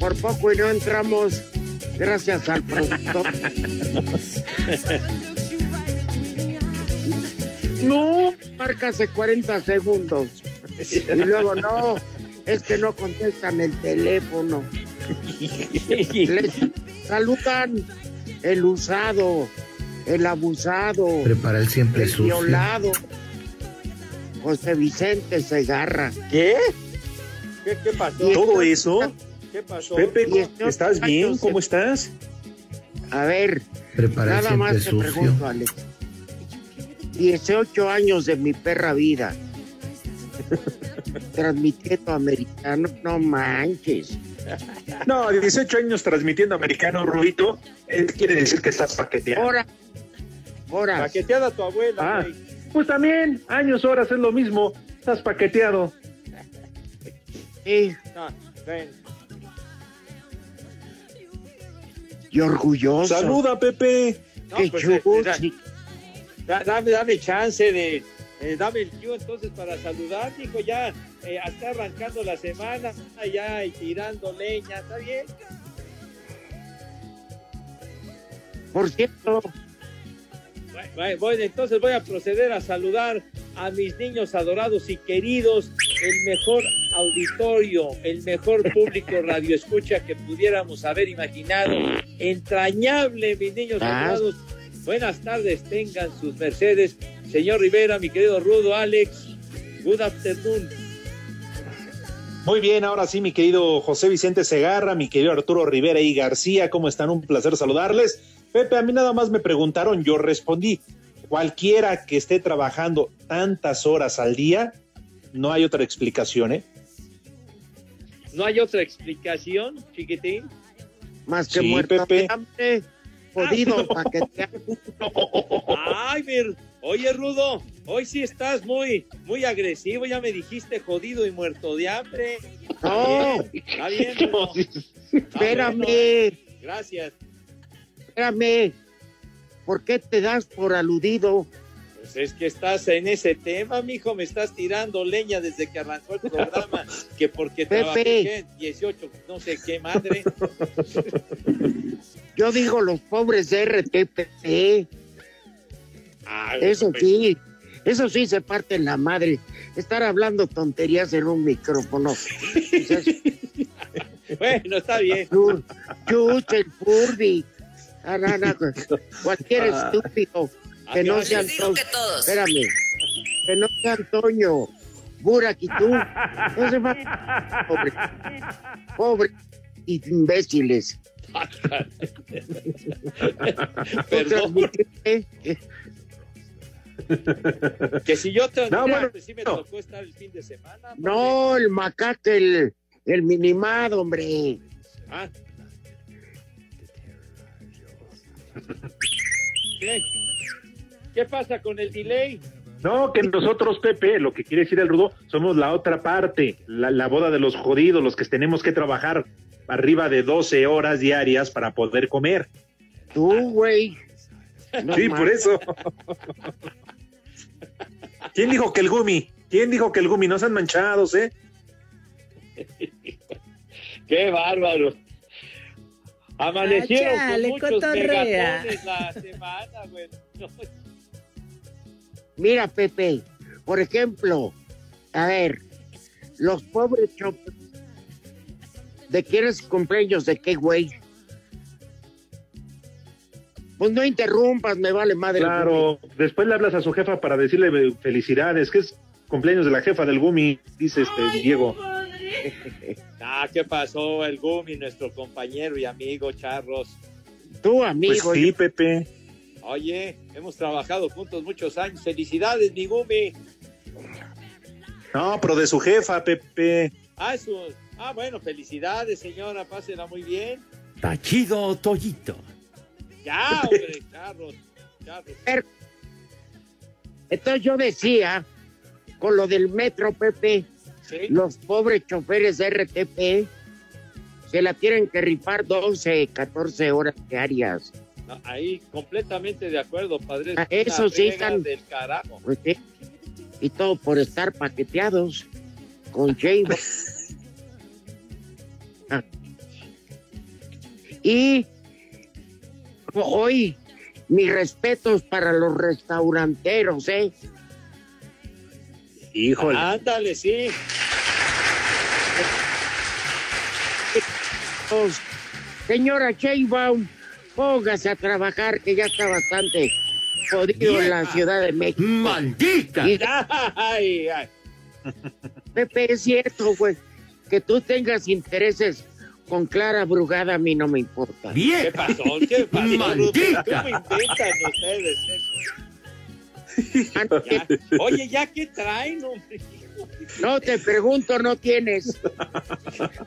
Por poco y no entramos, gracias al productor. No, marca hace 40 segundos. Y luego no, es que no contestan el teléfono. Les saludan el usado, el abusado, Prepara el siempre el sucio. violado. José Vicente Segarra. ¿Qué? ¿Qué, qué pasó? ¿Todo eso? ¿Qué pasó? Pepe, Y estos ¿estás bien? ¿Cómo estás? A ver, Prepara Nada más te sucio. pregunto, Alex. 18 años de mi perra vida. Transmitiendo americano, no manches. No, 18 años transmitiendo americano, Rubito. Él quiere decir que estás paqueteado. Ahora, ahora, Paqueteada tu abuela, Ah. Pues también, años, horas es lo mismo. Estás paqueteado. Y orgulloso. Saluda, Pepe. No, Qué pues, eh, da- dame, dame chance de. eh, dame el cue entonces para saludar, hijo. Ya eh, está arrancando la semana, ya y tirando leña, ¿está bien? Por cierto, Bueno, bueno, Bueno, entonces voy a proceder a saludar a mis niños adorados y queridos, el mejor auditorio, el mejor público radio escucha que pudiéramos haber imaginado. Entrañable, mis niños Ah. adorados. Buenas tardes, tengan sus mercedes. Señor Rivera, mi querido Rudo, Alex, good afternoon. Muy bien, ahora sí, mi querido José Vicente Segarra, mi querido Arturo Rivera y García, ¿cómo están? Un placer saludarles. Pepe, a mí nada más me preguntaron, yo respondí, cualquiera que esté trabajando tantas horas al día, no hay otra explicación, ¿eh? ¿No hay otra explicación, chiquitín? más que Sí, muerto Pepe. de hambre, jodido paqueteado. Ay, mi- oye, Rudo, hoy sí estás muy, muy agresivo. Ya me dijiste jodido y muerto de hambre. No, Está bien. Está espérame. Gracias. espérame. ¿Por qué te das por aludido? Pues es que estás en ese tema, mijo. Me estás tirando leña desde que arrancó el programa. Que porque Pepe. trabajé ¿qué? 18, no sé qué madre. Yo digo los pobres de RTPC. Ah, Eso pues, sí, eso sí se parte en la madre. Estar hablando tonterías en un micrófono. Bueno, está bien. chus, el Furby. Ah, no, no, cualquier Ah. estúpido que no sea Antonio. Espérame, que no sea Antonio. Burak y tú. No se va. Pobre, pobre imbéciles. Perdón. Que si yo te No, bueno, pues sí me no. tocó estar el fin de semana. No, el macaque, el, el minimado, hombre. Ah. ¿Qué? ¿Qué pasa con el delay? No, que nosotros, Pepe, lo que quiere decir el Rudo, somos la otra parte, la, la boda de los jodidos, los que tenemos que trabajar arriba de 12 horas diarias para poder comer. Tú, güey. No sí, más. por eso. ¿Quién dijo que el gumi? ¿Quién dijo que el gumi? No sean manchados, ¿eh? Qué bárbaro. Amanecieron Ah, chale, con muchos cotorrea. megatones la semana, güey. No, Mira, Pepe, por ejemplo, a ver, los pobres choppers, ¿de quién es cumpleaños? ¿De qué, güey? Pues no interrumpas, me vale madre. Claro, después le hablas a su jefa para decirle felicidades, que es cumpleaños de la jefa del gumi, dice este Diego. Ah, ¿qué pasó? El Gumi, nuestro compañero y amigo Charros. Tú, Pues amigo. sí, Pepe. Oye, hemos trabajado juntos muchos años. Felicidades, mi Gumi. No, pero de su jefa, Pepe. Ah. Ah, bueno, felicidades, señora. Pásela muy bien. Tachido Toyito. Ya, hombre, Charros. Charros. Entonces yo decía, con lo del metro, Pepe, Sí. los pobres choferes de RTP se la tienen que rifar 12, 14 horas diarias. No, ahí, completamente de acuerdo, padre. Es Ah, eso sí, están- del carajo. Pues, sí. Y todo por estar paqueteados con J. Ah. Y hoy, mis respetos para los restauranteros, ¿eh? Híjole. Ándale, sí. Señora Sheinbaum, póngase a trabajar, que ya está bastante jodido en la Ciudad de México. ¡Maldita! Y Ay, ay. Pepe, es cierto, güey, que tú tengas intereses con Clara Brugada, a mí no me importa. ¿Qué ¡Vieja! pasó? ¿Qué pasó? ¡Maldita! ¿Cómo inventan ustedes eso? Ya. Oye, ¿ya qué traen, hombre? No te pregunto, no tienes.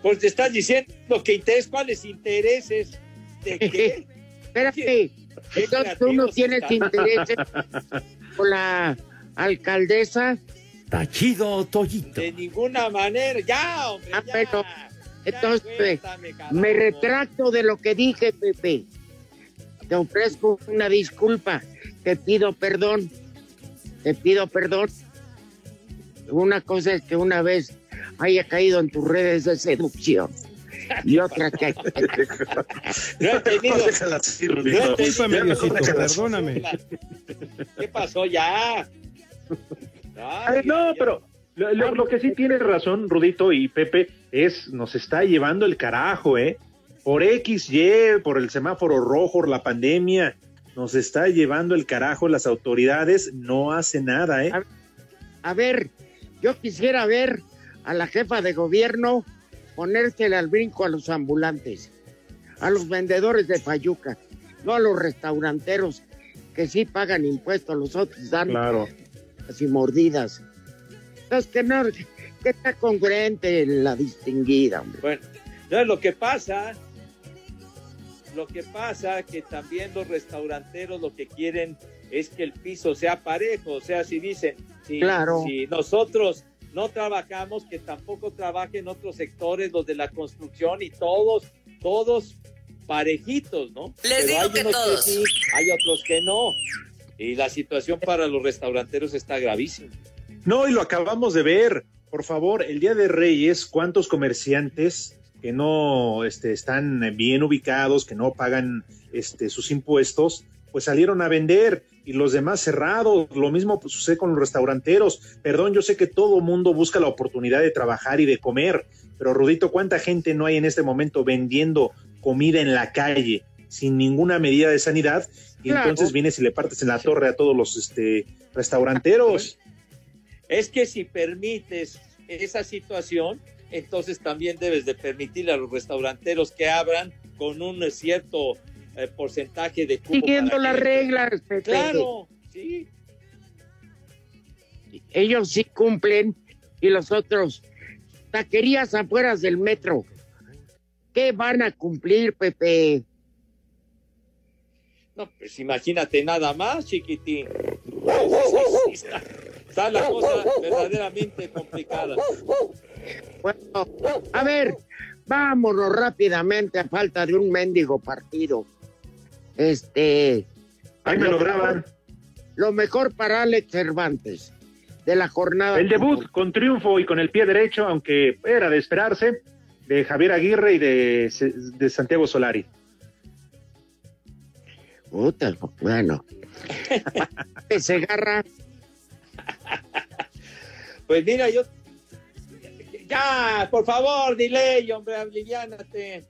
Pues te estás diciendo que interés, ¿cuáles intereses? ¿De qué? Espérate, entonces tú no tienes intereses con la alcaldesa. Tachido Toyito. De ninguna manera. Ya, hombre, Ah, ya. pero, Ya, Entonces, cuéntame, me retracto de lo que dije, Pepe. Te ofrezco una disculpa. Te pido perdón. Te pido perdón. Una cosa es que una vez haya caído en tus redes de seducción. Y otra que... No he tenido. No he Rudito. tenido- Discúlpame, Diosito, perdóname. ¿Qué pasó ya? Ay, no, pero lo, lo- lo que sí tiene razón, Rudito y Pepe, es nos está llevando el carajo, ¿eh? Por X, Y, por el semáforo rojo, la pandemia, nos está llevando el carajo las autoridades, no hace nada, ¿eh? A ver, yo quisiera ver a la jefa de gobierno ponérsele al brinco a los ambulantes, a los vendedores de payuca, no a los restauranteros que sí pagan impuestos, los otros dan Claro. así mordidas. Entonces, que no, que está congruente la distinguida, hombre. Bueno, no, lo que pasa, lo que pasa que también los restauranteros lo que quieren es que el piso sea parejo, o sea, si dicen, si, Claro. si nosotros no trabajamos, que tampoco trabajen otros sectores, los de la construcción y todos, todos parejitos, ¿no? Les digo hay que unos todos. sí, hay otros que no. Y la situación para los restauranteros está gravísima. No, y lo acabamos de ver. Por favor, el Día de Reyes, ¿cuántos comerciantes que no este, están bien ubicados, que no pagan este, sus impuestos, pues salieron a vender y los demás cerrados? Lo mismo pues, sucede con los restauranteros. Perdón, yo sé que todo mundo busca la oportunidad de trabajar y de comer, pero Rudito, ¿cuánta gente no hay en este momento vendiendo comida en la calle sin ninguna medida de sanidad? Y Claro. entonces vienes y le partes en la torre a todos los este, restauranteros. Es que si permites esa situación, entonces también debes de permitirle a los restauranteros que abran con un cierto eh, porcentaje de cupo. Siguiendo las que- reglas, Pepe. Claro, sí. Ellos sí cumplen y los otros, taquerías afuera del metro. ¿Qué van a cumplir, Pepe? No, pues imagínate nada más, chiquitín. Está, está la cosa verdaderamente complicada. Bueno, a ver, Vámonos rápidamente a falta de un mendigo partido. Este. Ahí me lo graban. Lo mejor para Alex Cervantes de la jornada. El debut con triunfo y con el pie derecho, aunque era de esperarse, de Javier Aguirre y de, de Santiago Solari. Puta, bueno. Se agarra. Pues mira, yo. Ya, por favor, dile, hombre, aliviánate.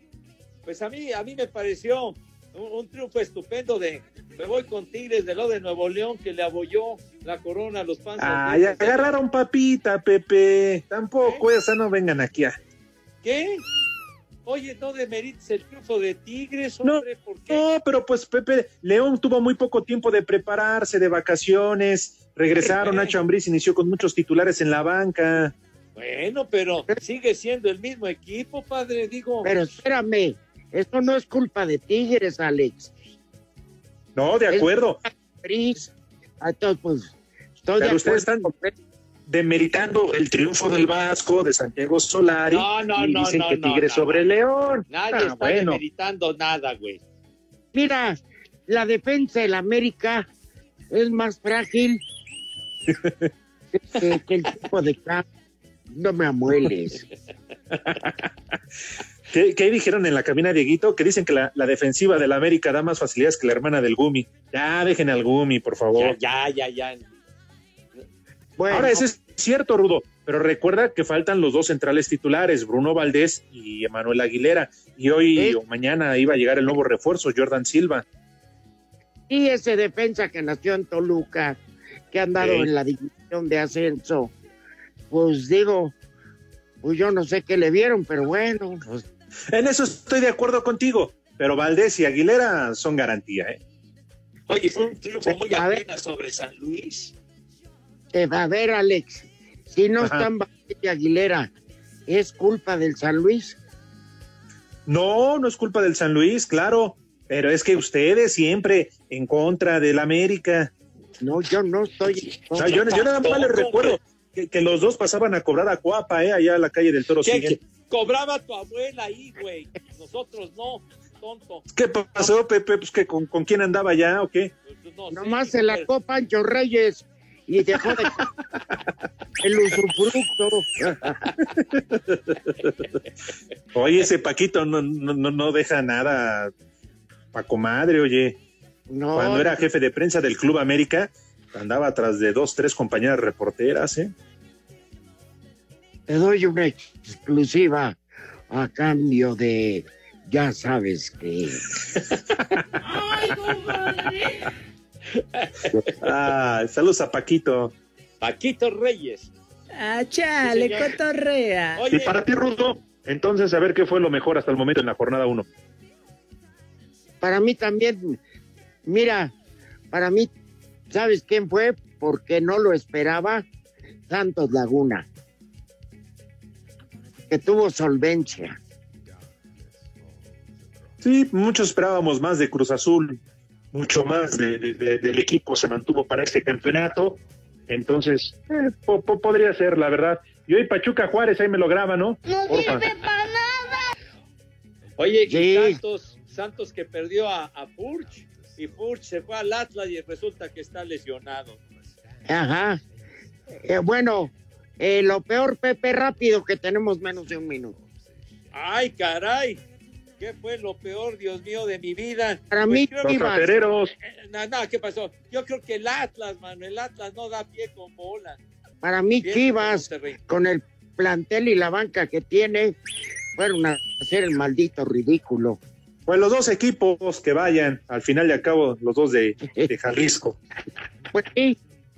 Pues a mí, a mí me pareció un, un triunfo estupendo de. Me voy con Tigres de lo de Nuevo León que le abolló la corona a los panzas. Ay, agarraron papita, Pepe. Tampoco, esa no vengan aquí a. ¿Qué? Oye, no demerites el triunfo de Tigres, hombre, ¿por qué? No, pero pues Pepe León tuvo muy poco tiempo de prepararse, de vacaciones. Regresaron, Nacho Ambriz inició con muchos titulares en la banca. Bueno, pero sigue siendo el mismo equipo, padre, digo. Pero espérame, esto no es culpa de Tigres, Alex. No, de acuerdo. Ambriz. Ah, Entonces, pues, estoy Pero de ustedes acuerdo. están demeritando el triunfo del Vasco, de Santiago Solari. No, no, y no, dicen no, que Tigres no, sobre no. León. Nadie Ah, está bueno. demeritando nada, güey. Mira, la defensa del América es más frágil que, que el tipo de campo. No me amueles. ¿Qué, qué dijeron en la cabina, Dieguito? Que dicen que la, la defensiva del América da más facilidades que la hermana del Gumi. Ya, dejen al Gumi, por favor. Ya, ya, ya, ya. Bueno, Ahora, eso es cierto, Rudo, pero recuerda que faltan los dos centrales titulares, Bruno Valdés y Emanuel Aguilera. Y hoy Sí. o mañana iba a llegar el nuevo refuerzo, Jordan Silva. y ese defensa que nació en Toluca, que ha andado Sí. en la división de ascenso, pues digo, pues yo no sé qué le vieron, pero bueno, pues En eso estoy de acuerdo contigo, pero Valdés y Aguilera son garantía, ¿eh? Oye, fue un triunfo muy A ver. apenas sobre San Luis. eh, a ver, Alex, si no Ajá. están Valdés y Aguilera, ¿es culpa del San Luis? No, no es culpa del San Luis, claro, pero es que ustedes siempre en contra del América. No, yo no estoy. O sea, yo, yo nada más les recuerdo que, que los dos pasaban a cobrar a Cuapa, ¿eh? Allá a la calle del Toro ¿Qué? Cobraba tu abuela ahí, güey. Nosotros no, tonto. ¿Qué pasó, Pepe? Pues que con, con quién andaba ya o qué? Pues, no sé, Nomás se la pero- copó Pancho Reyes y dejó de el usufructo. Oye, ese Paquito no, no, no- no deja nada pa' comadre, oye. No, Cuando era jefe de prensa del Club América, andaba atrás de dos, tres compañeras reporteras, ¿eh? te doy una exclusiva a cambio de, ya sabes que. Ah, saludos a Paquito. Paquito Reyes. Ah, chale, Sí, cotorrea. Y Oye, para ti, Rudo, entonces a ver qué fue lo mejor hasta el momento en la jornada 1. Para mí también, mira, para mí, ¿sabes quién fue? Porque no lo esperaba, Santos Laguna, que tuvo solvencia. Sí, muchos esperábamos más de Cruz Azul, mucho más de- de- de- del equipo se mantuvo para este campeonato. Entonces, eh, po- po- podría ser, la verdad. Y hoy Pachuca Juárez, ahí me lo graba, ¿no? Porfa. oye, y Sí. Santos, Santos que perdió a, a Furch. Y Furch se fue al Atlas y resulta que está lesionado. Ajá. Eh, bueno, eh, lo peor, Pepe, rápido, que tenemos menos de un minuto. Ay, caray. ¿Qué fue lo peor, Dios mío, de mi vida? Para Pues mí, Los. Eh, No, no, ¿qué pasó? Yo creo que el Atlas, mano, el Atlas no da pie con bola. Para mí, Bien, Chivas, con el plantel y la banca que tiene, fueron a hacer el maldito ridículo. Pues los dos equipos que vayan, al final y al cabo, los dos de, de Jalisco. Pues sí,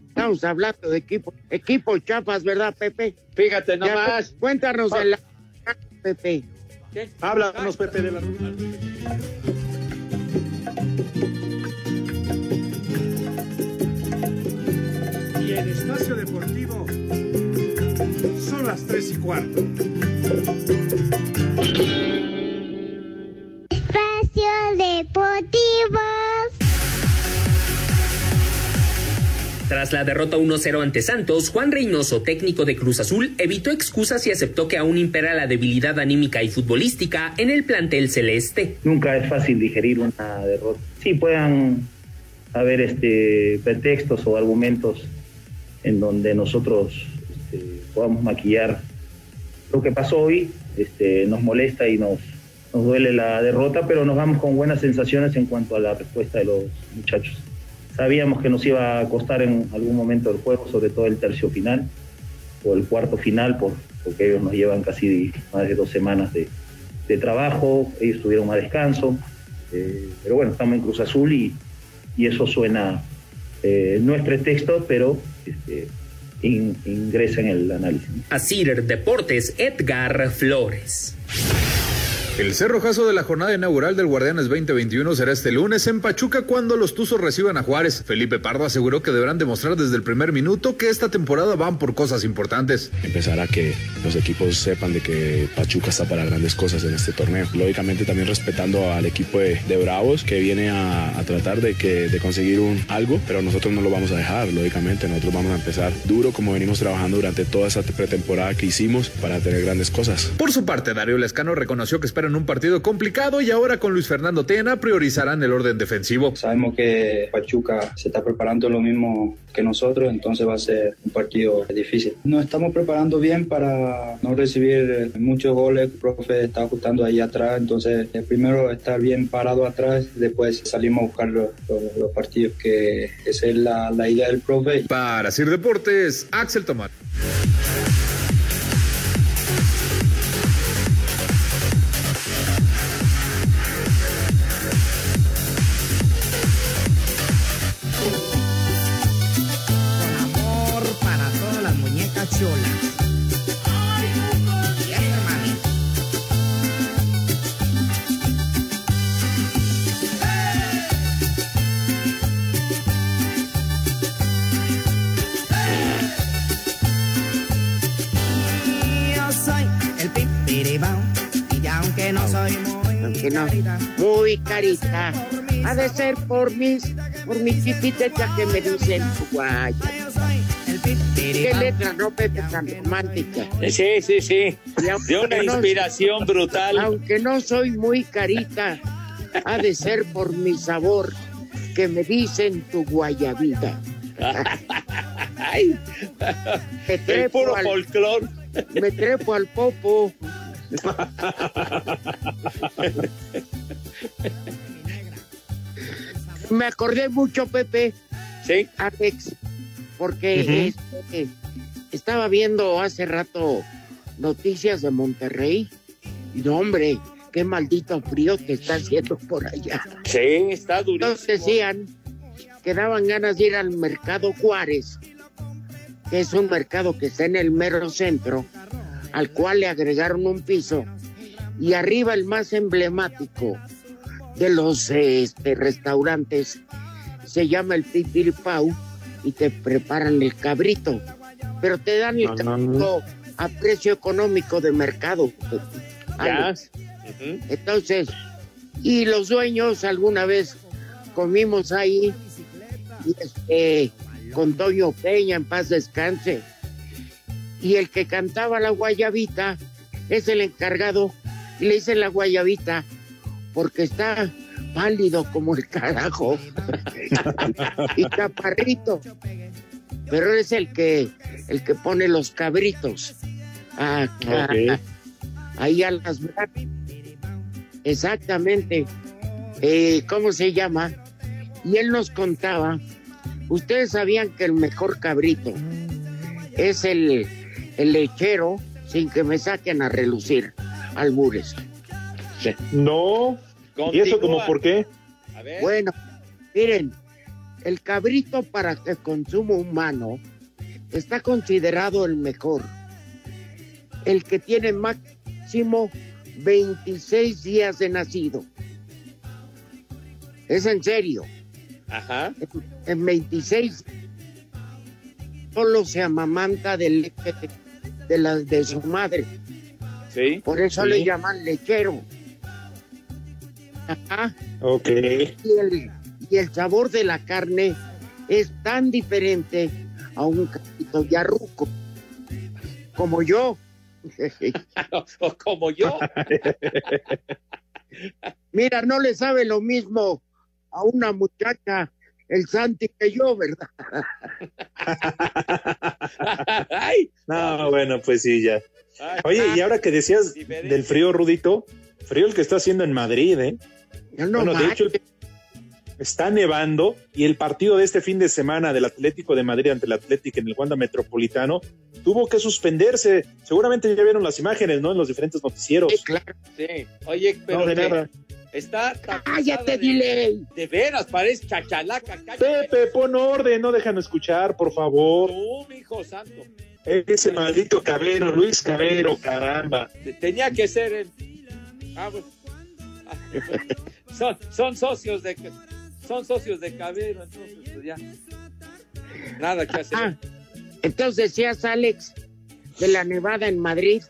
estamos hablando de equipo, equipo chapas, ¿verdad, Pepe? Fíjate Ya, nomás. cuéntanos en la Pepe. ¿Qué? Háblanos, Pepe, de la Y en Espacio Deportivo son las tres y cuarto. Espacio Deportivo. Tras la derrota 1-0 ante Santos, Juan Reynoso, técnico de Cruz Azul, evitó excusas y aceptó que aún impera la debilidad anímica y futbolística en el plantel celeste. Nunca es fácil digerir una derrota. Sí, puedan haber este, pretextos o argumentos en donde nosotros este, podamos maquillar lo que pasó hoy. Este, nos molesta y nos, nos duele la derrota, pero nos vamos con buenas sensaciones en cuanto a la respuesta de los muchachos. Sabíamos que nos iba a costar en algún momento del juego, sobre todo el tercio final o el cuarto final, por, porque ellos nos llevan casi más de dos semanas de, de trabajo, ellos tuvieron más descanso, eh, pero bueno, estamos en Cruz Azul y, y eso suena, eh, no es pretexto, pero este, in- ingresa en el análisis. Asir Deportes, Edgar Flores. El cerrojazo de la jornada inaugural del Guardianes 2021 será este lunes en Pachuca cuando los Tuzos reciban a Juárez. Felipe Pardo aseguró que deberán demostrar desde el primer minuto que esta temporada van por cosas importantes. empezar a que los equipos sepan de que Pachuca está para grandes cosas en este torneo. Lógicamente también respetando al equipo de, de Bravos que viene a, a tratar de, que, de conseguir un algo, pero nosotros no lo vamos a dejar, lógicamente nosotros vamos a empezar duro como venimos trabajando durante toda esa pretemporada que hicimos para tener grandes cosas. Por su parte, Darío Lescano reconoció que esperan un partido complicado y ahora con Luis Fernando Tena priorizarán el orden defensivo. Sabemos que Pachuca se está preparando lo mismo que nosotros, entonces va a ser un partido difícil. Nos estamos preparando bien para no recibir muchos goles. El profe está ajustando ahí atrás, entonces eh, primero estar bien parado atrás, después salimos a buscar los, los- los partidos que esa es la, la idea del profe. Para Sir Deportes, Axel Tomás. Muy Aunque no, muy carita. Ha de ser por mis, por mis chiquitetas que me dicen guay. Qué letra, no Pepe, tan romántica. Sí, sí, sí. De una no- inspiración brutal. Aunque no soy muy carita, ha de ser por mi sabor que me dicen tu guayabita. Ay, Me el trepo puro al- folclor. Me trepo al popo. Me acordé mucho, Pepe. Sí. Alex, porque este, estaba viendo hace rato noticias de Monterrey. Y no, hombre, qué maldito frío que está haciendo por allá. Sí, está durísimo. Entonces decían que daban ganas de ir al mercado Juárez, que es un mercado que está en el mero centro, al cual le agregaron un piso, y arriba el más emblemático de los este, restaurantes se llama el Pipiripau y te preparan el cabrito, pero te dan el cabrito a precio económico de mercado. Ya. Entonces, y los dueños alguna vez comimos ahí y este, con Toño Peña en paz descanse. Y el que cantaba la guayabita es el encargado y le dicen la guayabita porque está pálido como el carajo y chaparrito. Pero es el que el que pone los cabritos a- a- Ok. ahí a las. Exactamente. Eh, ¿Cómo se llama? Y él nos contaba, ustedes sabían que el mejor cabrito es el, el lechero sin que me saquen a relucir albures. No. ¿Y eso como por qué? Bueno, miren, el cabrito para el consumo humano está considerado el mejor. El que tiene máximo 26 días de nacido. Es en serio. Ajá. En 26 solo se amamanta del leche de, de la, de su madre. Sí. Por eso Sí. le llaman lechero. Ajá. Ok. Y el, y el sabor de la carne es tan diferente a un capito yarruco como yo. o como yo. Mira, no le sabe lo mismo a una muchacha el Santi que yo, ¿verdad? Ay, No, bueno, pues sí, ya. Oye, y ahora que decías del frío, Rudito, frío el que está haciendo en Madrid, ¿eh? no bueno, de hecho, el- está nevando y el partido de este fin de semana del Atlético de Madrid ante el Atlético en el Wanda Metropolitano tuvo que suspenderse. Seguramente ya vieron las imágenes, ¿no? En los diferentes noticieros. Sí. Oye, pero No, de que nada. Está Cállate, dile. de veras, parece chachalaca, cállate. Pepe, pon orden, no dejan escuchar, por favor. Tú, hijo santo. Ese maldito Cabero, Luis Cabero, caramba. Te- Tenía que ser el. Ah, bueno. Son, son socios de son socios de Cabero, entonces pues ya. Nada que hacer. Ah, entonces decías, Alex, de la nevada en Madrid.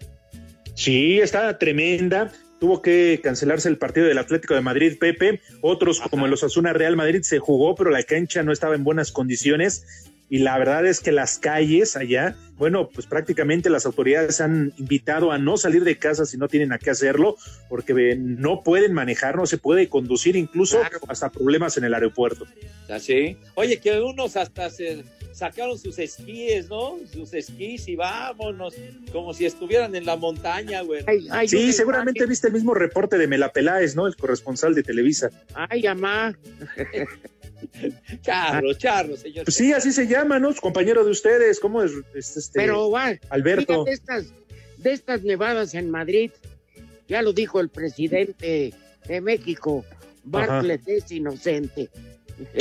Sí, está tremenda. Tuvo que cancelarse el partido del Atlético de Madrid, Pepe. Otros, como el Osasuna Real Madrid, se jugó, pero la cancha no estaba en buenas condiciones. Y la verdad es que las calles allá, bueno, pues prácticamente las autoridades han invitado a no salir de casa si no tienen a qué hacerlo, porque eh, no pueden manejar, no se puede conducir, incluso hasta problemas en el aeropuerto. Así. Oye, que unos hasta se sacaron sus esquíes, ¿no? Sus esquís y vámonos, como si estuvieran en la montaña, güey. Sí, seguramente viste el mismo reporte de Mela Peláez, ¿no? El corresponsal de Televisa. Ay, mamá. Charro, charro, señor. Pues sí, así se llama, ¿no? Compañero de ustedes, ¿cómo es? es este, Pero va, Alberto. mira, de estas, de estas nevadas en Madrid, ya lo dijo el presidente de México, Bartlett es inocente.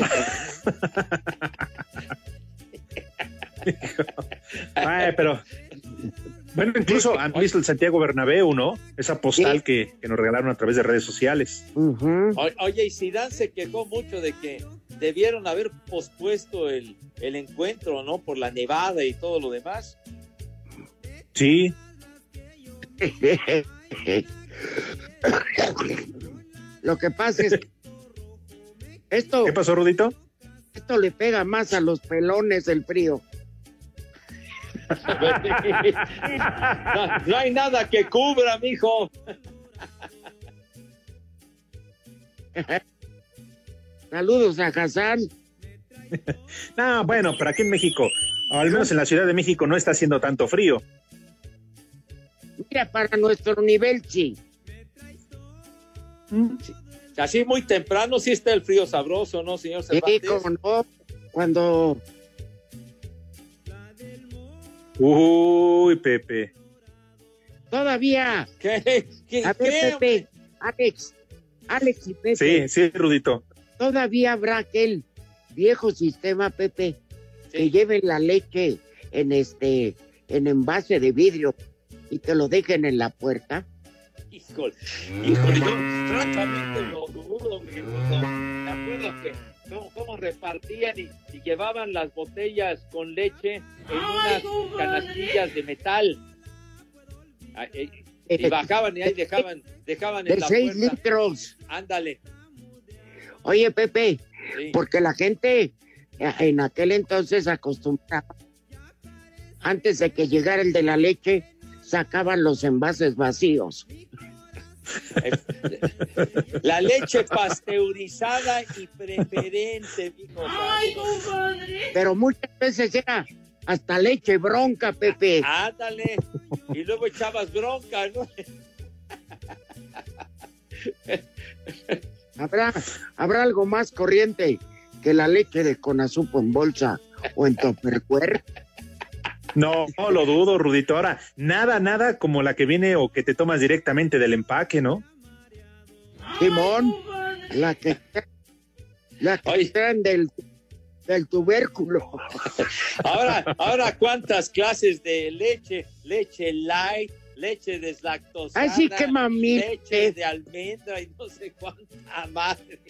Ay, pero. Bueno, incluso han visto el Santiago Bernabéu, ¿no? Esa postal que, que nos regalaron a través de redes sociales. O- Oye, y Zidane se quejó mucho de que debieron haber pospuesto el, el encuentro, ¿no? Por la nevada y todo lo demás. Sí. Lo que pasa es que esto, ¿Qué pasó, Rudito? esto le pega más a los pelones el frío. No, no hay nada que cubra, mijo. Saludos a Hassan. No, bueno, pero aquí en México, al menos en la Ciudad de México, no está haciendo tanto frío. Mira, para nuestro nivel, sí. Así muy temprano sí está el frío sabroso, ¿no, señor Sí, cómo no. Cuando Uy, Pepe. todavía. ¿Qué? ¿Qué? A ver, Pepe, Alex, Alex y Pepe. Sí, sí, Rudito. Todavía habrá aquel viejo sistema, Pepe, que lleve la leche en este, en envase de vidrio y te lo dejen en la puerta. Híjole, híjole, yo francamente lo dudo, mi. Me acuerdo que cómo, cómo repartían y, y llevaban las botellas con leche en unas canastillas de metal. Eh, Y bajaban y ahí dejaban, dejaban en De la seis puerta. litros. Ándale. Oye, Pepe, Sí. porque la gente eh, en aquel entonces acostumbraba, antes de que llegara el de la leche, sacaban los envases vacíos. La leche pasteurizada y preferente, mijo. Ay, compadre. Pero muchas veces era hasta leche bronca, Pepe. Ándale. Y luego echabas bronca, ¿no? ¿Habrá, habrá algo más corriente que la leche de conazupo en bolsa o en topperware? No, no lo dudo, Rudito. Ahora, nada, nada como la que viene o que te tomas directamente del empaque, ¿no? Simón, la que, la que traen del, del tubérculo. Ahora, ahora cuántas clases de leche, leche light, leche deslactosada, Ay, sí, qué mamita. leche de almendra y no sé cuánta madre.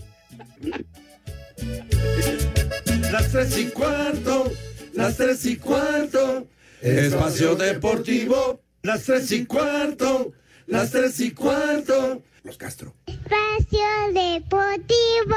Las tres y cuarto, las tres y cuarto, espacio deportivo, las tres y cuarto, las tres y cuarto. Los Castro. Espacio Deportivo.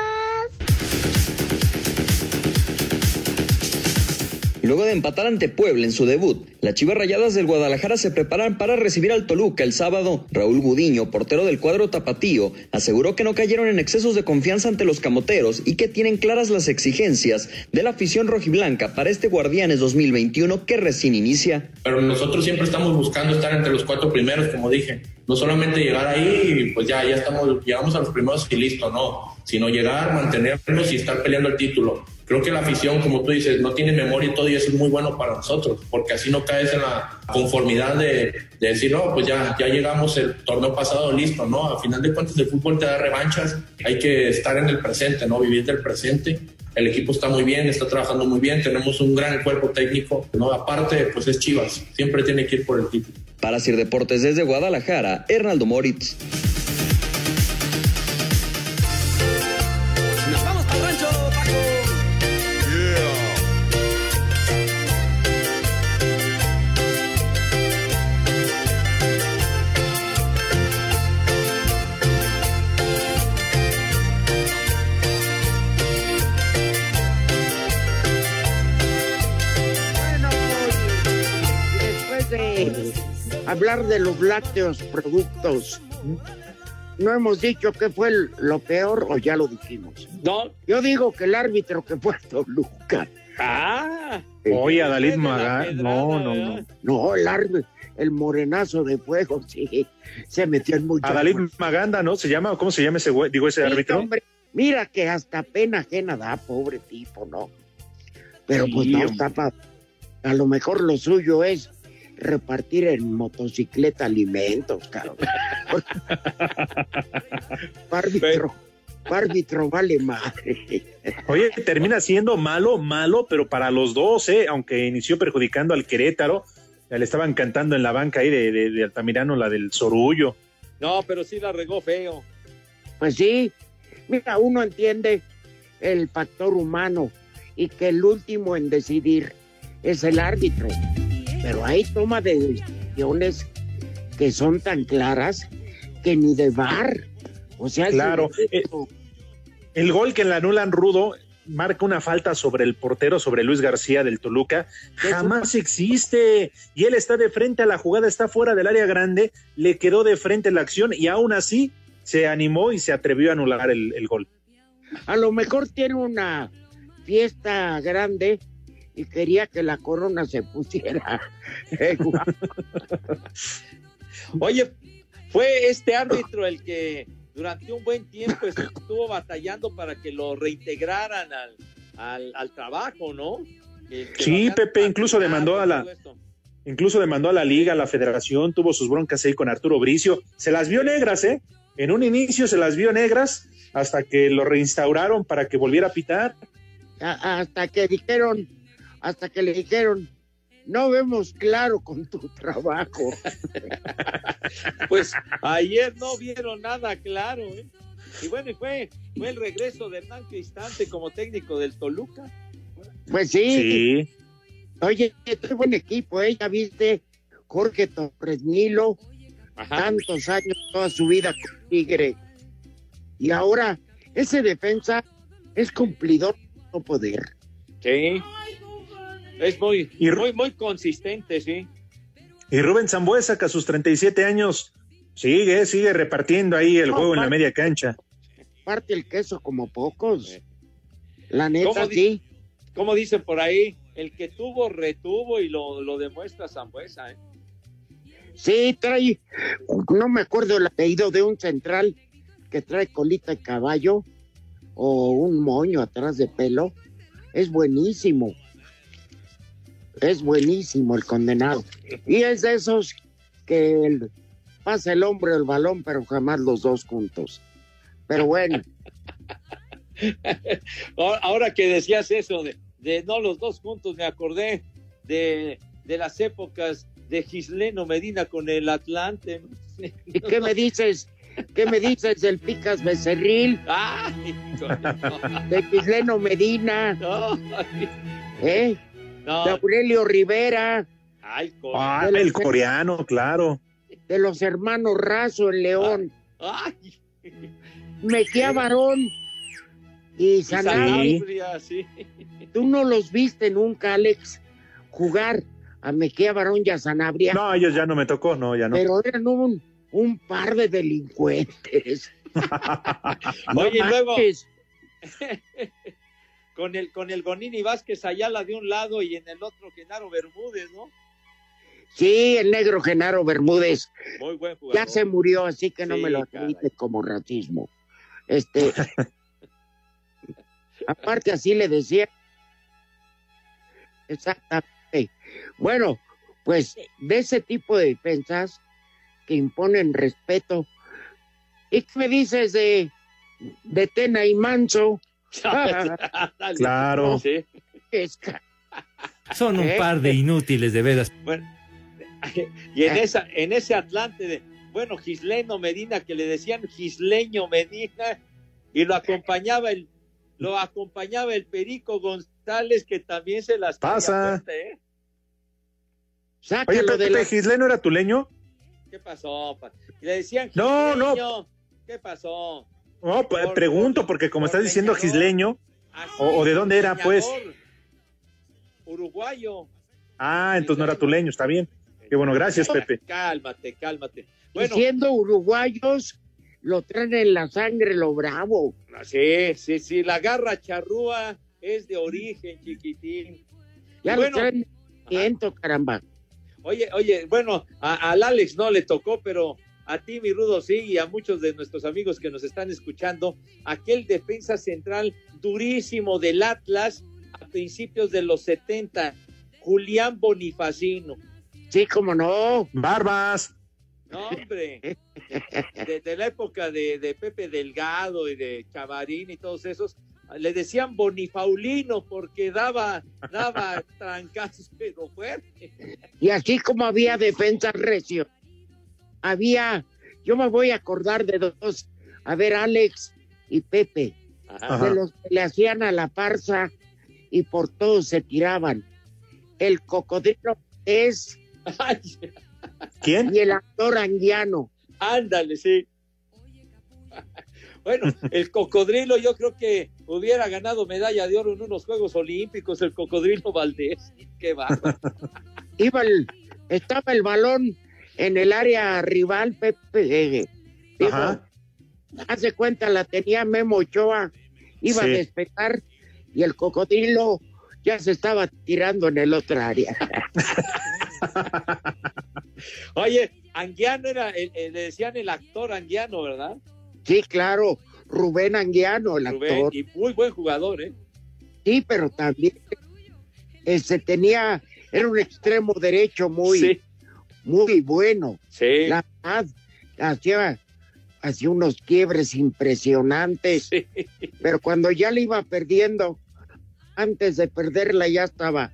Luego de empatar ante Puebla en su debut. Las Chivas Rayadas del Guadalajara se preparan para recibir al Toluca el sábado. Raúl Gudiño, portero del cuadro tapatío, aseguró que no cayeron en excesos de confianza ante los camoteros y que tienen claras las exigencias de la afición rojiblanca para este Guardianes 2021 que recién inicia. Pero nosotros siempre estamos buscando estar entre los cuatro primeros, como dije. No solamente llegar ahí y pues ya, ya estamos, llegamos a los primeros y listo, no. Sino llegar, mantenernos y estar peleando el título. Creo que la afición, como tú dices, no tiene memoria y todo y es muy bueno para nosotros, porque así no caes en la conformidad de, de decir, no, pues ya, ya llegamos el torneo pasado, listo, ¿no? A final de cuentas el fútbol te da revanchas, hay que estar en el presente, ¿no? Vivir del presente. El equipo está muy bien, está trabajando muy bien, tenemos un gran cuerpo técnico, ¿no? Aparte, pues es Chivas, siempre tiene que ir por el título. Para Sir Deportes desde Guadalajara, Hernaldo Moritz. Hablar de los lácteos productos, no hemos dicho qué fue el- lo peor o ya lo dijimos. No. Yo digo que el árbitro que fue a Toluca. Ah. Oye, Adalid Magán, no, no, no. No, el árbitro, el morenazo de fuego, sí, se metió en mucho. Adalid Maganda, ¿no? ¿Se llama? ¿Cómo se llama ese güey? Digo, ese árbitro. Hombre, mira que hasta pena ajena da, pobre tipo, ¿no? Pero pues Sí, no está pa- A lo mejor lo suyo es repartir en motocicleta alimentos, cabrón. árbitro, árbitro vale madre. Oye, termina siendo malo, malo, pero para los dos, ¿eh? Aunque inició perjudicando al Querétaro, le estaban cantando en la banca ahí de, de- de Altamirano la del Sorullo. No, pero sí la regó feo. Pues sí, mira, uno entiende el factor humano y que el último en decidir es el árbitro. Pero hay toma de decisiones que son tan claras que ni de bar. O sea, Claro, eh, el gol que le anulan Rudo marca una falta sobre el portero, sobre Luis García del Toluca, jamás existe. Y él está de frente a la jugada, está fuera del área grande, le quedó de frente la acción y aún así se animó y se atrevió a anular el, el gol. a lo mejor tiene una fiesta grande y quería que la corona se pusiera. Oye, fue este árbitro el que durante un buen tiempo estuvo batallando para que lo reintegraran al, al, al trabajo, ¿no? Que- que Sí, Pepe incluso demandó a la, incluso demandó a la liga, a la federación, tuvo sus broncas ahí con Arturo Bricio. Se las vio negras, ¿eh? En un inicio se las vio negras hasta que lo reinstauraron para que volviera a pitar. Hasta que dijeron, hasta que le dijeron, no vemos claro con tu trabajo. Pues ayer no vieron nada claro, ¿eh? Y bueno, y fue, fue el regreso de Hernán Cristante como técnico del Toluca. Pues sí. Sí. Oye, qué buen equipo, ¿eh? Ya viste, Jorge Torres Nilo, tantos años, toda su vida con Tigre. Y ahora, ese defensa es cumplidor no poder. Sí. Es muy, muy, muy consistente, sí. Y Rubén Zambuesa, que a sus 37 años sigue, sigue repartiendo ahí el No, juego en la media cancha. Parte el queso como pocos. La neta, ¿Cómo di- sí. Como dicen por ahí, el que tuvo, retuvo y lo, lo demuestra Zambuesa, ¿eh? Sí, trae, no me acuerdo el apellido de un central que trae colita de caballo o un moño atrás de pelo. Es buenísimo. Es buenísimo el condenado. Y es de esos que el- pasa el hombre el balón, pero jamás los dos juntos. Pero bueno, Ahora- que decías eso de, de no los dos juntos, me acordé de, de las épocas de Gisleno Medina con el Atlante. ¿y qué me dices? ¿Qué me dices del Picas Becerril? Ay, De Gisleno Medina, no, ¿eh? No. De Aurelio Rivera. Ay, Ah, el coreano, claro. de los hermanos Razo en León, Ay, Mejía Varón y y Sanabria. Sí. Tú no los viste nunca, Alex. jugar a Mejía Barón y a Sanabria. No, ellos ya no me tocó, no, ya no. Pero eran un, un par de delincuentes. Oye, y No luego manches. con el con el Gonini Vázquez Ayala de un lado y en el otro Genaro Bermúdez, ¿no? Sí, el negro Genaro Bermúdez Muy buen jugador. ya se murió, así que no Sí, me lo admite como racismo. Este, aparte así le decía. Exactamente. Bueno, pues de ese tipo de defensas que imponen respeto. ¿Y qué me dices de, de Tena y Manso? Claro. Sí. Es ca- Son un ¿Eh? par de inútiles, de veras. Bueno, y en esa, en ese Atlante de, bueno, Gisleno Medina, que le decían Gisleño Medina, y lo acompañaba el, lo acompañaba el Perico González, que también se las Pasa. fuerte, ¿eh? Oye, de Pepe, la- ¿Gisleno era tuleño? ¿Qué pasó? pa? Y le decían No, no. Gisleño. ¿Qué pasó? No, pues, Por- pregunto, porque como por estás diciendo leñador. gisleño, o, o de dónde era, pues. Uruguayo. Ah, entonces no era tuleño, está bien. Qué bueno, gracias, Pepe. Cálmate, cálmate. y Bueno, siendo uruguayos, lo traen en la sangre lo bravo. sí, sí, sí, la garra charrúa es de origen, chiquitín. Ya Y lo bueno, traen siento, caramba. Oye, oye, bueno, a- al Alex no le tocó, pero a ti, mi Rudo, sí, y a muchos de nuestros amigos que nos están escuchando, aquel defensa central durísimo del Atlas a principios de los 70, Julián Bonifacino. Sí, como no. Barbas. No, hombre, de, de la época de, de Pepe Delgado y de Chavarín y todos esos, le decían Bonifaulino porque daba, daba trancazos, pero fuerte. Y así como había defensa recio, había, yo me voy a acordar de dos, a ver, Alex y Pepe, Ajá. de los que le hacían a la farsa y por todos se tiraban. El cocodrilo es ¿Quién? y el actor anguiano. Ándale, sí. Bueno, el cocodrilo yo creo que hubiera ganado medalla de oro en unos Juegos Olímpicos, el cocodrilo Valdés. Qué va. Iba el- estaba el balón en el área rival, Pepe. eh, digo, Ajá. hace cuenta, la tenía Memo Ochoa, iba Sí. a despejar y el cocodrilo ya se estaba tirando en el otro área. Oye, Anguiano era, el- el- le decían el actor Anguiano, ¿verdad? Sí, claro, Rubén Anguiano, el Rubén, actor. y muy buen jugador, ¿eh? Sí, pero también este tenía, era un extremo derecho muy, Sí. Muy bueno. Sí. La verdad, hacía, hacía unos quiebres impresionantes, pero cuando ya le iba perdiendo, antes de perderla ya estaba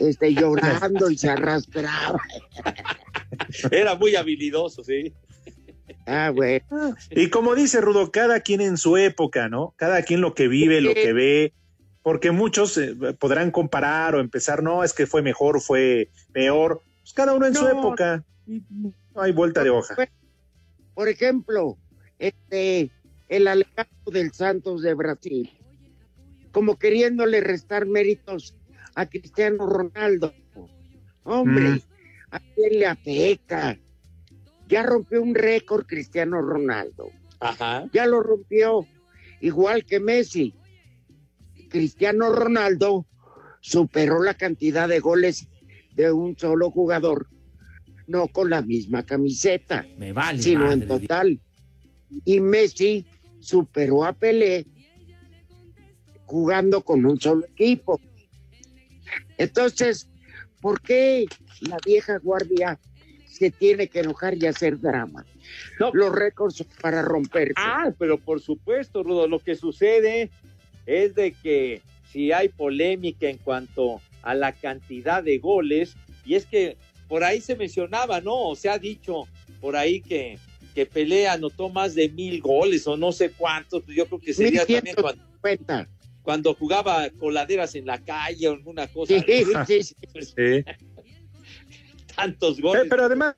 este, llorando y se arrastraba. Era muy habilidoso, sí. Ah, bueno. Y como dice Rudo, cada quien en su época, ¿no? Cada quien lo que vive, lo que ve, porque muchos eh, podrán comparar o empezar, no, es que fue mejor, fue peor. Pues cada uno en su época. No hay vuelta de hoja. Por ejemplo, este, el alegato del Santos de Brasil, como queriéndole restar méritos a Cristiano Ronaldo. Hombre, Mm. ¿a quién le afecta? Ya rompió un récord Cristiano Ronaldo. Ajá. Ya lo rompió, igual que Messi. Cristiano Ronaldo superó la cantidad de goles de un solo jugador, no con la misma camiseta Me vale. sino en total. Y Messi superó a Pelé jugando con un solo equipo. Entonces, ¿por qué la vieja guardia se tiene que enojar y hacer drama? Los récords para romperse. Ah, pero por supuesto, Rudo, lo que sucede es de que si hay polémica en cuanto a la cantidad de goles, y es que por ahí se mencionaba, ¿no? O se ha dicho por ahí que, que Pelé anotó más de mil goles o no sé cuántos, pues yo creo que sería también cuando, 1150. cuando jugaba coladeras en la calle o alguna cosa. Sí, sí, sí. Sí. Tantos Pero, goles. pero además,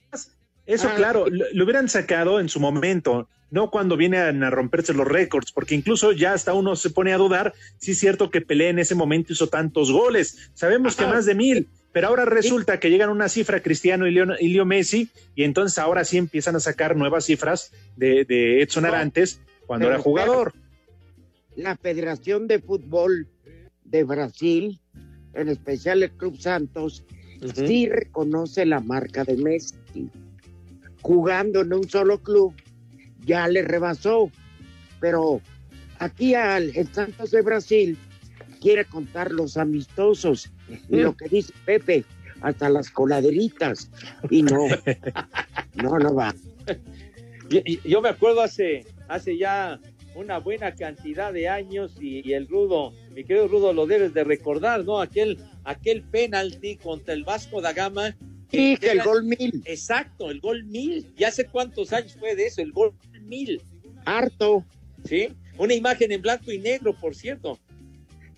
eso Ah, claro, lo, lo hubieran sacado en su momento, no cuando vienen a romperse los récords, porque incluso ya hasta uno se pone a dudar si es cierto que Pelé en ese momento hizo tantos goles. Sabemos que más de mil, Pero ahora resulta que llegan una cifra Cristiano y Leo, y Leo Messi, y entonces ahora sí empiezan a sacar nuevas cifras de, de Edson Arantes cuando pero era jugador. La Federación de Fútbol de Brasil, en especial el Club Santos, sí reconoce la marca de Messi. Jugando en un solo club, ya le rebasó. Pero aquí al el Santos de Brasil quiere contar los amistosos. Y lo que dice Pepe, hasta las coladeritas. Y no, no, no va. Yo, yo me acuerdo hace, hace ya una buena cantidad de años y, y el Rudo, mi querido Rudo, lo debes de recordar, ¿no? Aquel, aquel penalti contra el Vasco da Gama. Sí, que el gol mil. Exacto, el gol mil. ¿Y hace cuántos años fue de eso? El gol mil. Harto. Sí, una imagen en blanco y negro, por cierto.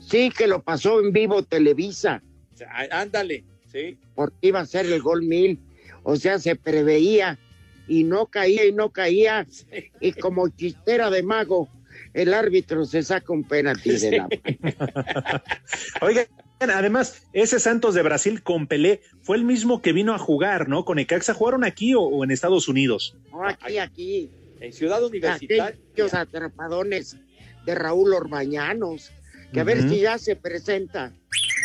Sí, que lo pasó en vivo Televisa. Ándale, sí. porque iba a ser el gol mil. O sea, se preveía y no caía y no caía. Y como chistera de mago, el árbitro se saca un penalti de la Oigan, además, ese Santos de Brasil con Pelé fue el mismo que vino a jugar, ¿no? Con Ecaxa, ¿jugaron aquí o, o en Estados Unidos? No, aquí, aquí. En Ciudad Universitaria. Aquellos atrapadones de Raúl Orbañanos. Que a ver si ya se presenta.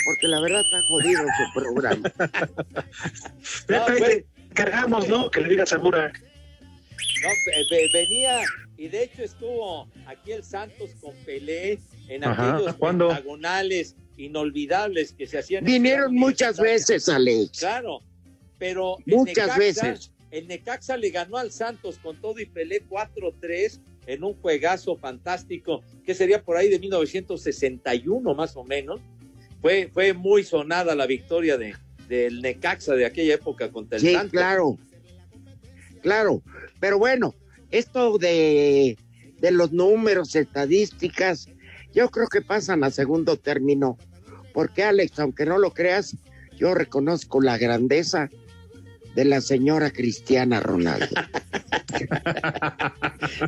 Porque la verdad está jodido su programa. Pepe, cargamos, ¿no? Que le digas a Burak. No, ve- ve- venía y de hecho estuvo aquí el Santos con Pelé en Ajá, aquellos ¿cuándo? pentagonales inolvidables que se hacían. Vinieron muchas veces, Alex. Claro, pero el Muchas Necaxa- veces. El Necaxa le ganó al Santos con todo y Pelé 4-3 en un juegazo fantástico que sería por ahí de 1961 más o menos. Fue, fue muy sonada la victoria de, del Necaxa de aquella época contra el Sí, Santos. claro. Claro. Pero bueno, esto de, de los números, estadísticas, yo creo que pasan a segundo término. Porque Alex, aunque no lo creas, yo reconozco la grandeza de la señora Cristiana Ronaldo.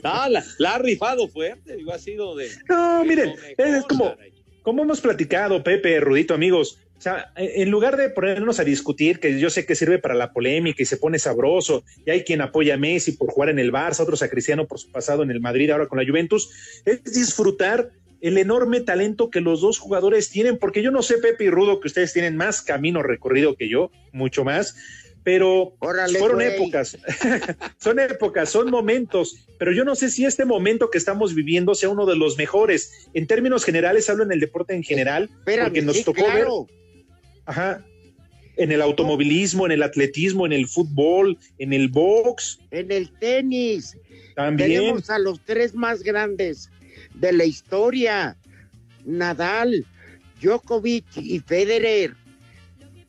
Ah, la, la ha rifado fuerte, digo, ha sido de... No, miren, de es como, como hemos platicado, Pepe, Rudito, amigos. O sea, en lugar de ponernos a discutir, que yo sé que sirve para la polémica y se pone sabroso, y hay quien apoya a Messi por jugar en el Barça, otros a Cristiano por su pasado en el Madrid, ahora con la Juventus, es disfrutar el enorme talento que los dos jugadores tienen, porque yo no sé, Pepe y Rudo, que ustedes tienen más camino recorrido que yo, mucho más, pero Órale, fueron güey. épocas, son épocas, son momentos, pero yo no sé si este momento que estamos viviendo sea uno de los mejores. En términos generales, hablo en el deporte en general, Espérame, porque nos sí, tocó claro. ver, ajá, en el automovilismo, en el atletismo, en el fútbol, en el box, En el tenis, también. tenemos a los tres más grandes de la historia. Nadal, Djokovic y Federer.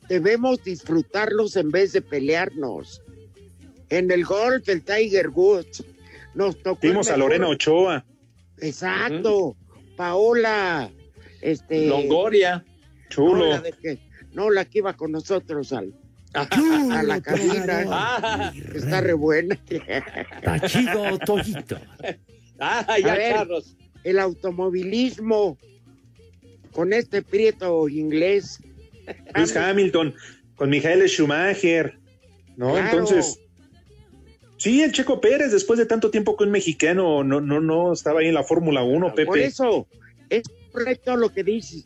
Debemos disfrutarlos en vez de pelearnos. En el golf, el Tiger Woods. Nos tocó. Vimos a Lorena Ochoa. Exacto. Paola. Este. Longoria. Chulo. No, la de que, no, la que iba con nosotros al, a la cabina. Ah, Está re buena. Está chido, Toyito. ah, ya, A ver. Carlos. el automovilismo con este prieto inglés. Luis Hamilton, con Michael Schumacher, ¿no? Claro. Entonces, sí, el Checo Pérez, después de tanto tiempo que un mexicano no, no, no estaba ahí en la Fórmula 1, Pepe. Por eso, es correcto lo que dices.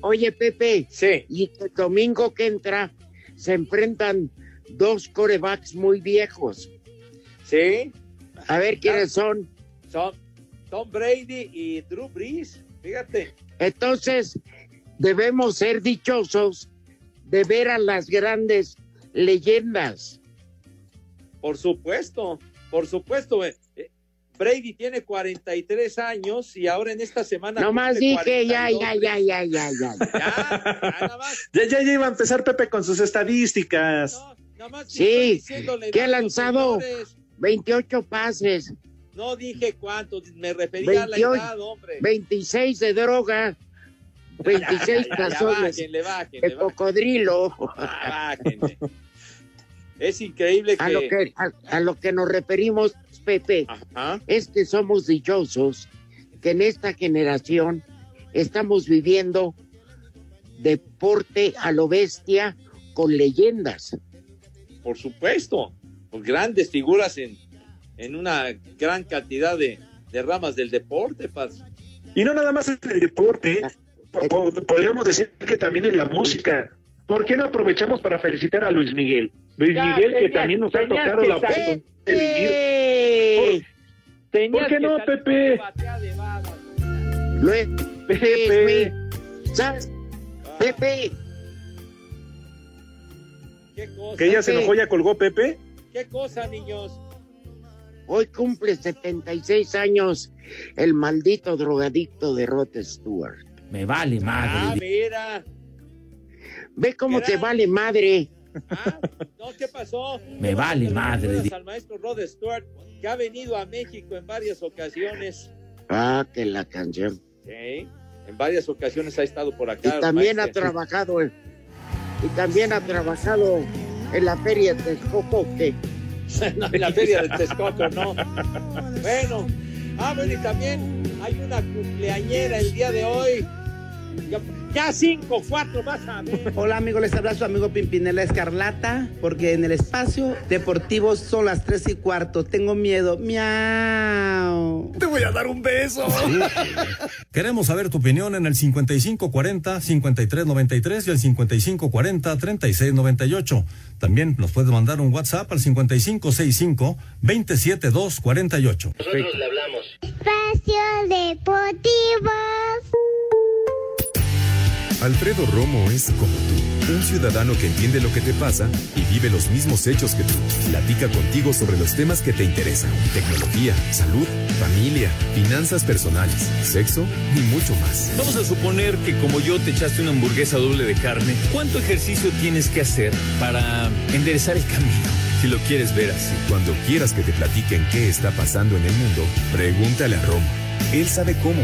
Oye, Pepe, Sí. y el domingo que entra se enfrentan dos corebacks muy viejos. Sí, A ver quiénes son. son Tom Brady y Drew Brees. Fíjate. Entonces, debemos ser dichosos de ver a las grandes leyendas. Por supuesto, por supuesto. eh, eh, Brady tiene 43 años y ahora en esta semana. Nomás dije, ya, 42. ya, ya, ya, ya, ya. Ya, ya, nada más. Ya, ya, ya iba a empezar Pepe con sus estadísticas. No, nada más Sí, que ha lanzado señores. 28 pases, No dije cuánto, me refería a la 28, edad, hombre. 26 de droga, 26 Ya, ya, ya, tazones bájenle, bájenle, de cocodrilo. Ah, bájenle. Es increíble que. A lo que, a, a lo que nos referimos, Pepe, Ajá. es que somos dichosos que en esta generación estamos viviendo deporte a lo bestia con leyendas. Por supuesto, con grandes figuras en, en una gran cantidad de, de ramas del deporte, Paz. Y no nada más en el deporte, po- po- podríamos decir que también en la música. ¿Por qué no aprovechamos para felicitar a Luis Miguel? Luis Ya, Miguel, que también nos ha tocado la oportunidad de vivir. ¡Eh! Tenías ¿Por qué no, Pepe? Pepe. ¿sabes? Pepe, ¿Qué cosa? Que ella se enojó, ya colgó Pepe. ¿Qué cosa, niños? hoy cumple 76 años el maldito drogadicto de Rod Stewart. Me vale Ah, madre. mira. Ve cómo te vale madre. No, ¿qué pasó? Me vale madre. Saludos Al maestro Rod Stewart, que ha venido a México en varias ocasiones. Ah, que la canción. Sí, en varias ocasiones ha estado por acá. Y también ha trabajado, en- y también ha trabajado en la feria de Texcoco, que No, en la feria de Texcoco, no. Bueno, ah, bueno, y también hay una cumpleañera el día de hoy. Ya, ya cinco, cuatro, vas a ver. Hola amigos, les habla su amigo Pimpinela Escarlata, porque en el espacio deportivo son las tres y cuarto. Tengo miedo. Miau. Te voy a dar un beso. Queremos saber tu opinión en el 5540-5393 y el 5540-3698. También nos puedes mandar un WhatsApp al 5565-27248. Nosotros le hablamos. Espacio Deportivo. Alfredo Romo es como tú, un ciudadano que entiende lo que te pasa y vive los mismos hechos que tú. Platica contigo sobre los temas que te interesan, tecnología, salud, familia, finanzas personales, sexo y mucho más. Vamos a suponer que como yo te echaste una hamburguesa doble de carne, ¿cuánto ejercicio tienes que hacer para enderezar el camino? Si lo quieres ver así. Cuando quieras que te platiquen qué está pasando en el mundo, pregúntale a Romo. Él sabe cómo.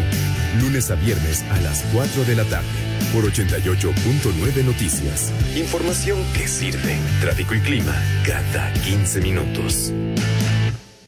Lunes a viernes a las 4 de la tarde por 88.9 Noticias. Información que sirve. Tráfico y clima cada 15 minutos.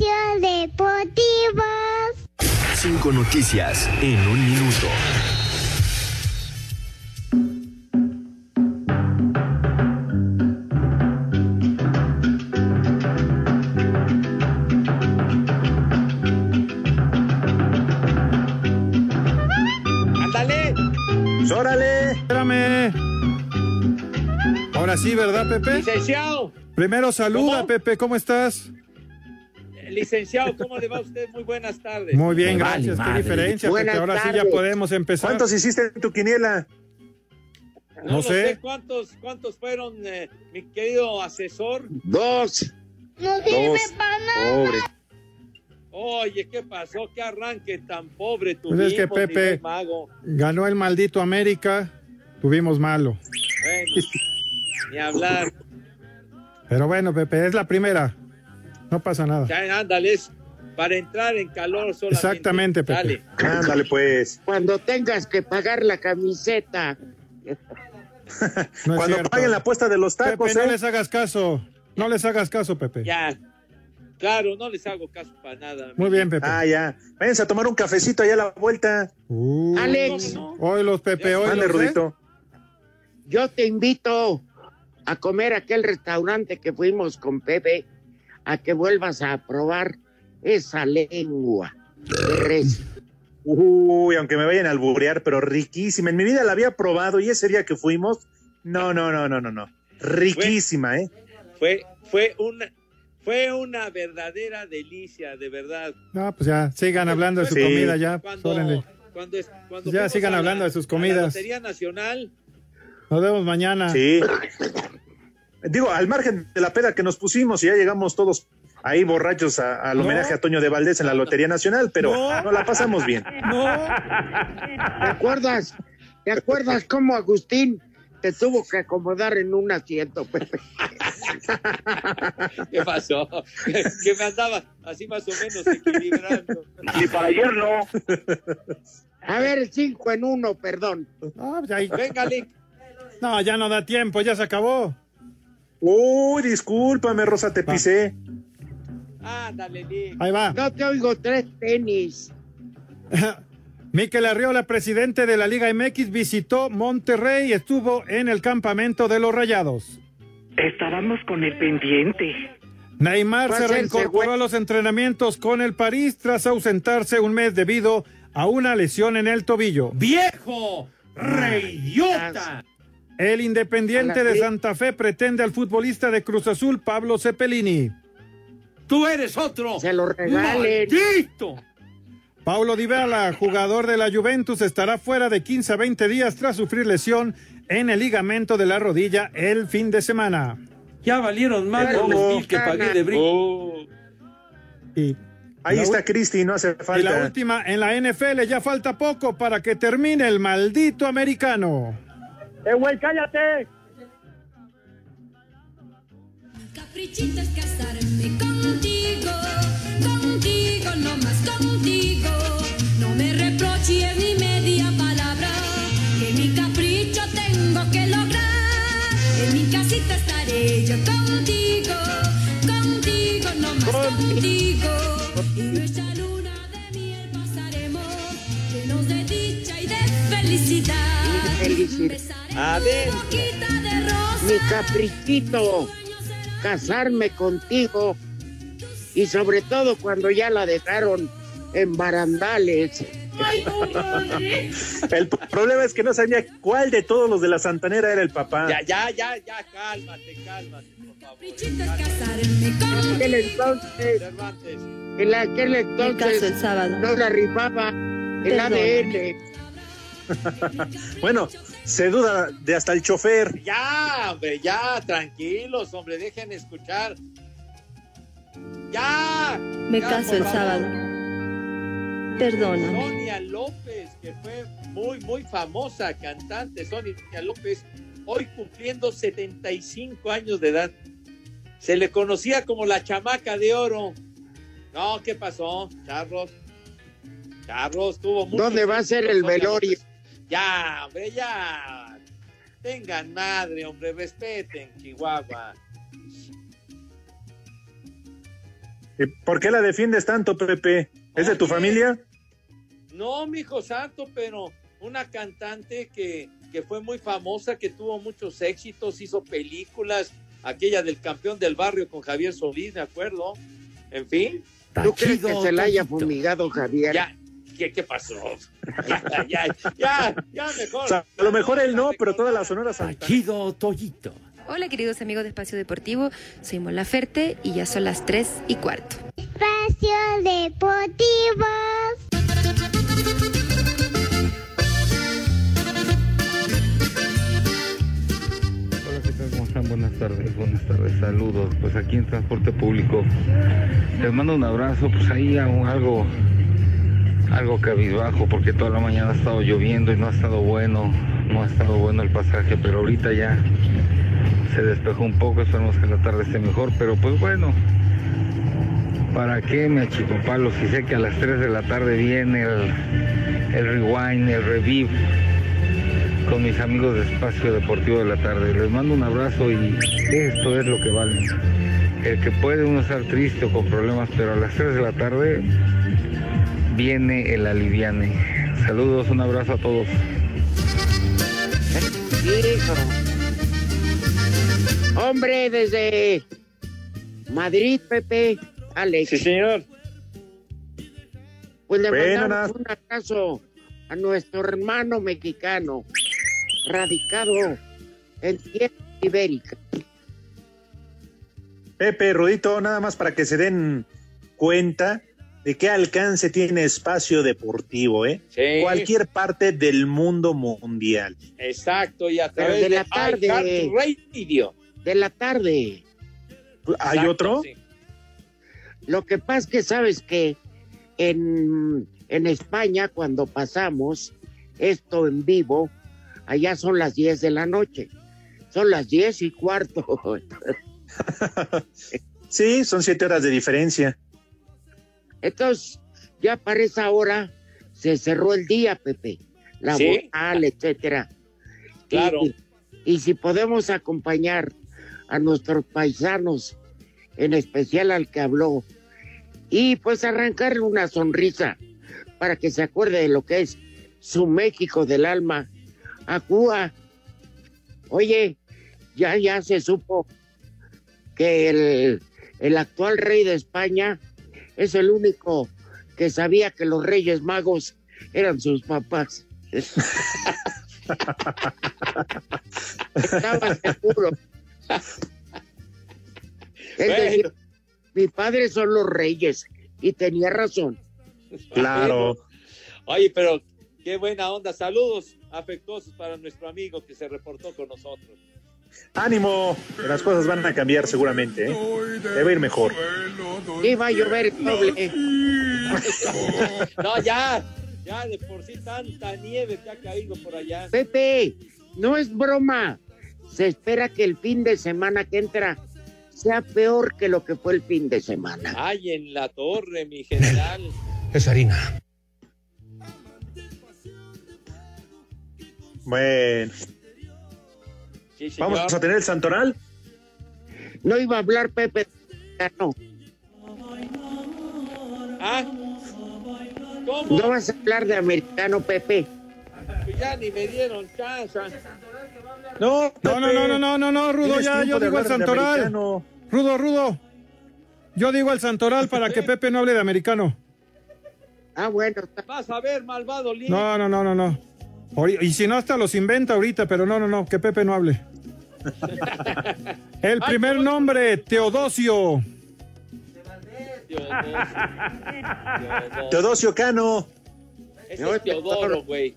Espacio Deportivo. Cinco noticias en un minuto. Espérame. Ahora sí, ¿verdad, Pepe? Licenciado, Primero saluda, ¿Cómo? Pepe, ¿cómo estás? Licenciado, ¿cómo le va a usted? Muy buenas tardes. Muy bien, Me vale gracias. Qué madre. diferencia. Buenas Ahora sí ya podemos empezar. ¿Cuántos hiciste en tu quiniela? No, sé. cuántos, cuántos fueron, eh, mi querido asesor. Dos. No sirve para nada. Pobre. Oye, ¿qué pasó? ¿Qué arranque tan pobre Pues tuvimos, es que Pepe- mago? Ganó el maldito América. Tuvimos malo. Bueno, ni hablar. Pero bueno, Pepe, es la primera. No pasa nada. Ya, ándale, es para entrar en calor solamente. Exactamente, Pepe. Dale. Ándale, pues. Cuando tengas que pagar la camiseta No Cuando cierto. paguen la apuesta de los tacos, Pepe, no ¿eh? les hagas caso. No les hagas caso, Pepe. Ya. Claro, no les hago caso para nada. Muy bien, Pepe. Ah, ya. Váyanse a tomar un cafecito allá a la vuelta. Uh, Alex, Hoy los Pepe, hoy Mande, ¿eh? Rudito. yo te invito a comer a aquel restaurante que fuimos con Pepe, a que vuelvas a probar esa lengua. Uy, aunque me vayan a alburear, pero riquísima. En mi vida la había probado y ese día que fuimos, no, no, no, no, no, no. Riquísima, ¿eh? Fue, fue una, fue una verdadera delicia, de verdad. No, pues ya, sigan hablando de su Sí. comida ya. Cuando, cuando, es- cuando Ya sigan la- hablando de sus comidas. La Lotería Nacional, Nos vemos mañana. Sí. Digo, al margen de la peda que nos pusimos y ya llegamos todos ahí borrachos a- al No. homenaje a Toño de Valdés en la Lotería Nacional, pero No. no, la pasamos bien. No. ¿Te acuerdas? ¿Te acuerdas cómo Agustín te tuvo que acomodar en un asiento, Pepe? ¿qué pasó? que me andaba así más o menos equilibrando. Y para ayer no. A ver, cinco en uno, perdón. Pues ahí- Venga, Lick. no, ya no da tiempo, ya se acabó. Uy, discúlpame, Rosa, te pisé. Ándale, Lick. Ahí va. No te oigo tres tenis. Miquel Arriola, presidente de la Liga MX, visitó Monterrey y estuvo en el campamento de los Rayados. Estábamos con el pendiente. Neymar se reincorporó a los entrenamientos con el París tras ausentarse un mes debido a una lesión en el tobillo. ¡Viejo! ¡Reyota! El Independiente de Santa Fe pretende al futbolista de Cruz Azul, Pablo Cepelini. ¡Tú eres otro! Se lo regalen. ¡Maldito! Paulo Dybala, jugador de la Juventus, estará fuera de 15 a 20 días tras sufrir lesión en el ligamento de la rodilla el fin de semana. Ya valieron más los no mil que pagué de brinco. Oh, Y Ahí está Cristi, no hace Y la falta. última en la NFL, ya falta poco para que termine el maldito americano. ¡Eh, güey, cállate! Caprichito es casarme contigo, contigo, no más contigo. No me reproches ni media palabra, que mi capricho tengo que lograr. En mi casita estaré yo contigo, contigo, no más contigo. Y nuestra luna de miel pasaremos, llenos de dicha y de felicidad. Adentro. Mi caprichito, casarme contigo. Y sobre todo cuando ya la dejaron en barandales. El problema es que no sabía cuál de todos los de la Santanera era el papá. Ya, ya, ya, ya, cálmate, cálmate, por favor. Caprichito es casarme En aquel entonces, en aquel entonces sábado. no la rifaba el Perdóname. ADN. Bueno, se duda de hasta el chofer. Ya, hombre, ya, tranquilos, hombre, dejen escuchar. Ya. Me ya, caso el favor. sábado. Perdóname. Sonia López, que fue muy, muy famosa cantante, Sonia López, hoy cumpliendo 75 años de edad. Se le conocía como la chamaca de oro. No, ¿qué pasó, Charlos? Charlos tuvo mucho ¿Dónde va a ser el velorio? López. Ya, hombre, ya. Tengan madre, hombre, respeten, Chihuahua. ¿Y ¿Por qué la defiendes tanto, Pepe? ¿Es de tu familia? No, mi hijo santo, pero una cantante que, que fue muy famosa, que tuvo muchos éxitos, hizo películas, aquella del campeón del barrio con Javier Solís, me acuerdo. En fin, ¿Tú crees que se la haya fumigado Javier? ya, ¿qué, qué pasó? ya, ya, ya, ya, mejor. O sea, a lo mejor él no, pero toda la Sonora. Tachido, Toyito. Hola queridos amigos de Espacio Deportivo, soy Mola Ferte y ya son las 3 y cuarto. Espacio Deportivo. Hola, ¿qué tal? ¿Cómo están? Buenas tardes, buenas tardes, saludos. Pues aquí en transporte público. Les mando un abrazo, pues ahí un- algo, algo cabizbajo, porque toda la mañana ha estado lloviendo y no ha estado bueno, no ha estado bueno el pasaje, pero ahorita ya se despejó un poco, esperemos que la tarde esté mejor, pero pues bueno. ¿Para qué me achicopalo si sé que a las 3 de la tarde viene el, el rewind, el revive? con mis amigos de Espacio Deportivo de la Tarde. Les mando un abrazo y esto es lo que vale. El que puede uno estar triste o con problemas, pero a las 3 de la tarde viene el aliviane. Saludos, un abrazo a todos. Hombre, desde Madrid, Pepe, Alex. Sí, señor. Pues le Bueno, mandamos un abrazo a nuestro hermano mexicano, radicado en tierra ibérica. Pepe, Rudito, nada más para que se den cuenta de qué alcance tiene espacio deportivo, ¿eh? Sí. Cualquier parte del mundo mundial. Exacto, y a Pero través de la tarde. iHeartRadio. De la tarde. ¿Hay Exacto, otro? sí. Lo que pasa es que sabes que en, en España, cuando pasamos esto en vivo, allá son las 10 de la noche. Son las 10 y cuarto. Sí, son siete horas de diferencia. Entonces, ya para esa hora se cerró el día, Pepe. La Sí. etcétera. Claro. Y, y si podemos acompañar a nuestros paisanos, en especial al que habló, y pues arrancarle una sonrisa para que se acuerde de lo que es su México del alma, a Cuba. Oye, ya, ya se supo que el, el actual rey de España es el único que sabía que los reyes magos eran sus papás. Estaba seguro. Él Bueno. decía, mi padre son los reyes y tenía razón. Claro. Oye, pero qué buena onda. Saludos afectuosos para nuestro amigo que se reportó con nosotros. Ánimo, que las cosas van a cambiar seguramente, ¿eh? Debe ir mejor. Iba a llover doble. No, ya, ya de por sí tanta nieve que ha caído por allá. Pepe, no es broma. Se espera que el fin de semana que entra sea peor que lo que fue el fin de semana. Ay, en la torre, mi general. Es harina. Bueno, Sí, vamos a tener el Santoral. No iba a hablar Pepe, no. Ah, ¿cómo? No vas a hablar de americano, Pepe. Pues ya ni me dieron chance. No, No, no, no, no, no, no, no, Rudo, ya, yo digo el Santoral. Rudo, Rudo. Yo digo el Santoral para que Pepe no hable de americano. Ah, bueno, Vas a ver, malvado Lee. No, no, no, no, no. Y si no, hasta los inventa ahorita, pero no, no, no, que Pepe no hable. El primer nombre, Teodosio. Teodoro. Teodosio Cano. Ese es Teodoro, güey.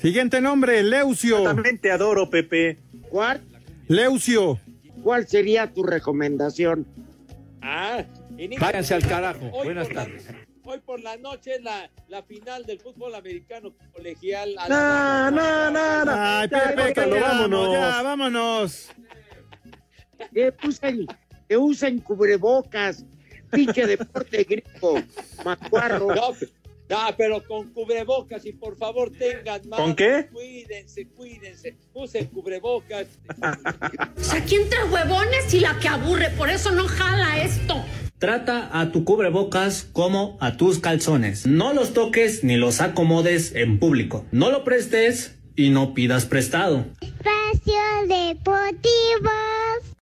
Siguiente nombre, Leucio. También te adoro, Pepe. ¿Cuál, Leucio. ¿Cuál sería tu recomendación? Ah, inicia- Váyanse al carajo. Buenas tardes. Hoy por la noche es la, la final del fútbol americano colegial. No, no, no, no. Ay, córtalo, vámonos. Ya, vámonos. Que usen, que usen cubrebocas, pinche deporte griego, macuarro. No, no, pero con cubrebocas y por favor tengan más. ¿Con qué? Cuídense, cuídense. Usen cubrebocas. Aquí entre huevones y la que aburre, por eso no jala esto. Trata a tu cubrebocas como a tus calzones. No los toques ni los acomodes en público. No lo prestes y no pidas prestado. Espacio Deportivo.